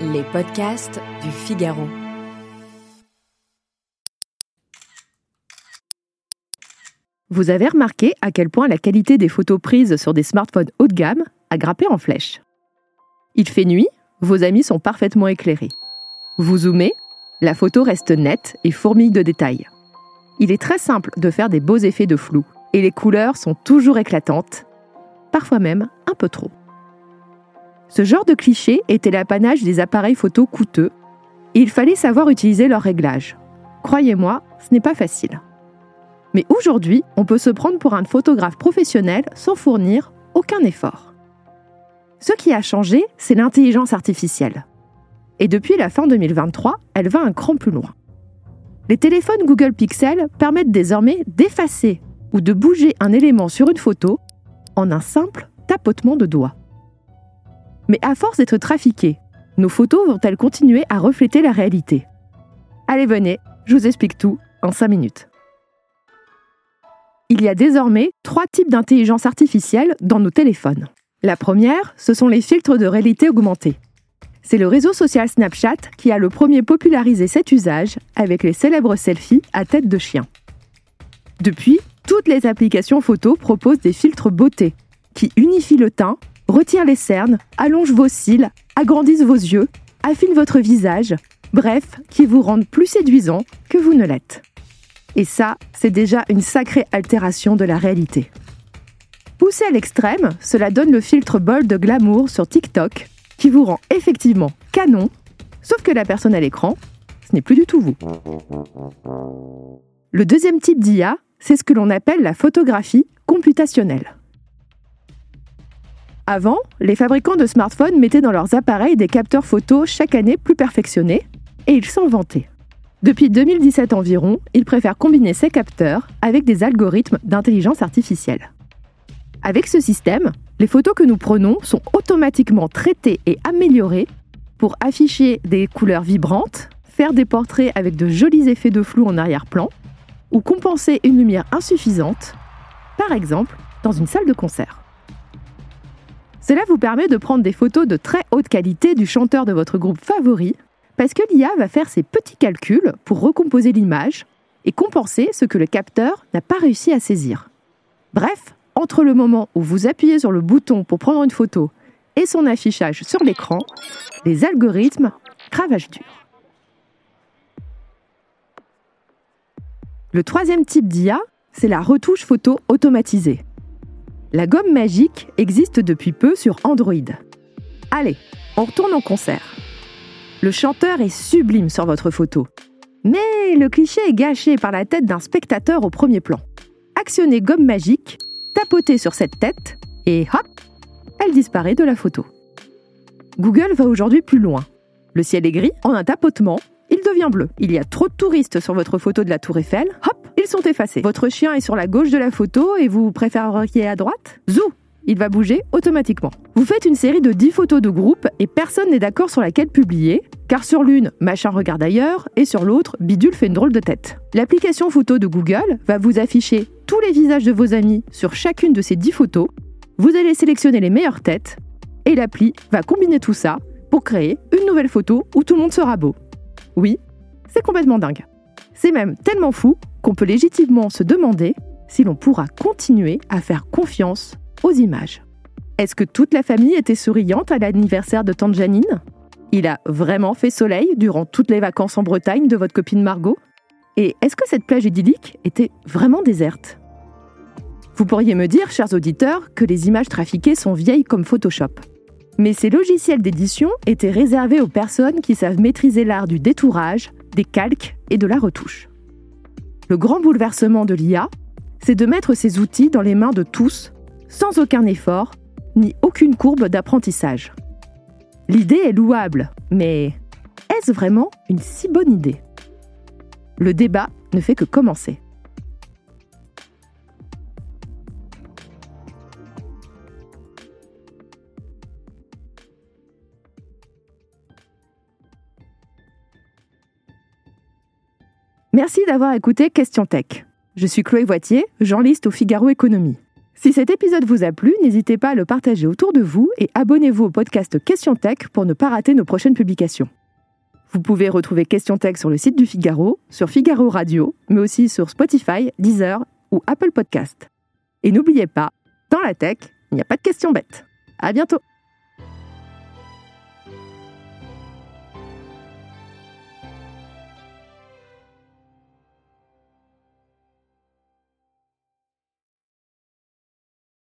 Les podcasts du Figaro. Vous avez remarqué à quel point la qualité des photos prises sur des smartphones haut de gamme a grimpé en flèche. Il fait nuit, vos amis sont parfaitement éclairés. Vous zoomez, la photo reste nette et fourmille de détails. Il est très simple de faire des beaux effets de flou, et les couleurs sont toujours éclatantes, parfois même un peu trop. Ce genre de cliché était l'apanage des appareils photo coûteux, et il fallait savoir utiliser leur réglage. Croyez-moi, ce n'est pas facile. Mais aujourd'hui, on peut se prendre pour un photographe professionnel sans fournir aucun effort. Ce qui a changé, c'est l'intelligence artificielle. Et depuis la fin 2023, elle va un cran plus loin. Les téléphones Google Pixel permettent désormais d'effacer ou de bouger un élément sur une photo en un simple tapotement de doigts. Mais à force d'être trafiquées, nos photos vont-elles continuer à refléter la réalité? Allez, venez, je vous explique tout en 5 minutes. Il y a désormais trois types d'intelligence artificielle dans nos téléphones. La première, ce sont les filtres de réalité augmentée. C'est le réseau social Snapchat qui a le premier popularisé cet usage avec les célèbres selfies à tête de chien. Depuis, toutes les applications photo proposent des filtres beauté qui unifient le teint, retirent les cernes, allongent vos cils, agrandissent vos yeux, affinent votre visage, bref, qui vous rendent plus séduisant que vous ne l'êtes. Et ça, c'est déjà une sacrée altération de la réalité. Poussé à l'extrême, cela donne le filtre bol de glamour sur TikTok, qui vous rend effectivement canon, sauf que la personne à l'écran, ce n'est plus du tout vous. Le deuxième type d'IA, c'est ce que l'on appelle la photographie computationnelle. Avant, les fabricants de smartphones mettaient dans leurs appareils des capteurs photo chaque année plus perfectionnés, et ils s'en vantaient. Depuis 2017 environ, ils préfèrent combiner ces capteurs avec des algorithmes d'intelligence artificielle. Avec ce système, les photos que nous prenons sont automatiquement traitées et améliorées pour afficher des couleurs vibrantes, faire des portraits avec de jolis effets de flou en arrière-plan, ou compenser une lumière insuffisante, par exemple dans une salle de concert. Cela vous permet de prendre des photos de très haute qualité du chanteur de votre groupe favori parce que l'IA va faire ses petits calculs pour recomposer l'image et compenser ce que le capteur n'a pas réussi à saisir. Bref, entre le moment où vous appuyez sur le bouton pour prendre une photo et son affichage sur l'écran, les algorithmes cravagent dur. Le troisième type d'IA, c'est la retouche photo automatisée. La gomme magique existe depuis peu sur Android. Allez, on retourne en concert. Le chanteur est sublime sur votre photo. Mais le cliché est gâché par la tête d'un spectateur au premier plan. Actionnez gomme magique, tapotez sur cette tête et hop, elle disparaît de la photo. Google va aujourd'hui plus loin. Le ciel est gris, en un tapotement, il devient bleu. Il y a trop de touristes sur votre photo de la tour Eiffel, hop, ils sont effacés. Votre chien est sur la gauche de la photo et vous préféreriez à droite? Zou il va bouger automatiquement. Vous faites une série de 10 photos de groupe et personne n'est d'accord sur laquelle publier, car sur l'une, machin regarde ailleurs, et sur l'autre, bidule fait une drôle de tête. L'application photo de Google va vous afficher tous les visages de vos amis sur chacune de ces 10 photos. Vous allez sélectionner les meilleures têtes, et l'appli va combiner tout ça pour créer une nouvelle photo où tout le monde sera beau. Oui, c'est complètement dingue. C'est même tellement fou qu'on peut légitimement se demander si l'on pourra continuer à faire confiance aux images. Est-ce que toute la famille était souriante à l'anniversaire de tante Janine Il a vraiment fait soleil durant toutes les vacances en Bretagne de votre copine Margot? Et est-ce que cette plage idyllique était vraiment déserte? Vous pourriez me dire, chers auditeurs, que les images trafiquées sont vieilles comme Photoshop. Mais ces logiciels d'édition étaient réservés aux personnes qui savent maîtriser l'art du détourage, des calques et de la retouche. Le grand bouleversement de l'IA, c'est de mettre ces outils dans les mains de tous sans aucun effort, ni aucune courbe d'apprentissage. L'idée est louable, mais est-ce vraiment une si bonne idée? Le débat ne fait que commencer. Merci d'avoir écouté Question Tech. Je suis Chloé Voitier, journaliste au Figaro Économie. Si cet épisode vous a plu, n'hésitez pas à le partager autour de vous et abonnez-vous au podcast Question Tech pour ne pas rater nos prochaines publications. Vous pouvez retrouver Question Tech sur le site du Figaro, sur Figaro Radio, mais aussi sur Spotify, Deezer ou Apple Podcast. Et n'oubliez pas, dans la tech, il n'y a pas de questions bêtes. À bientôt!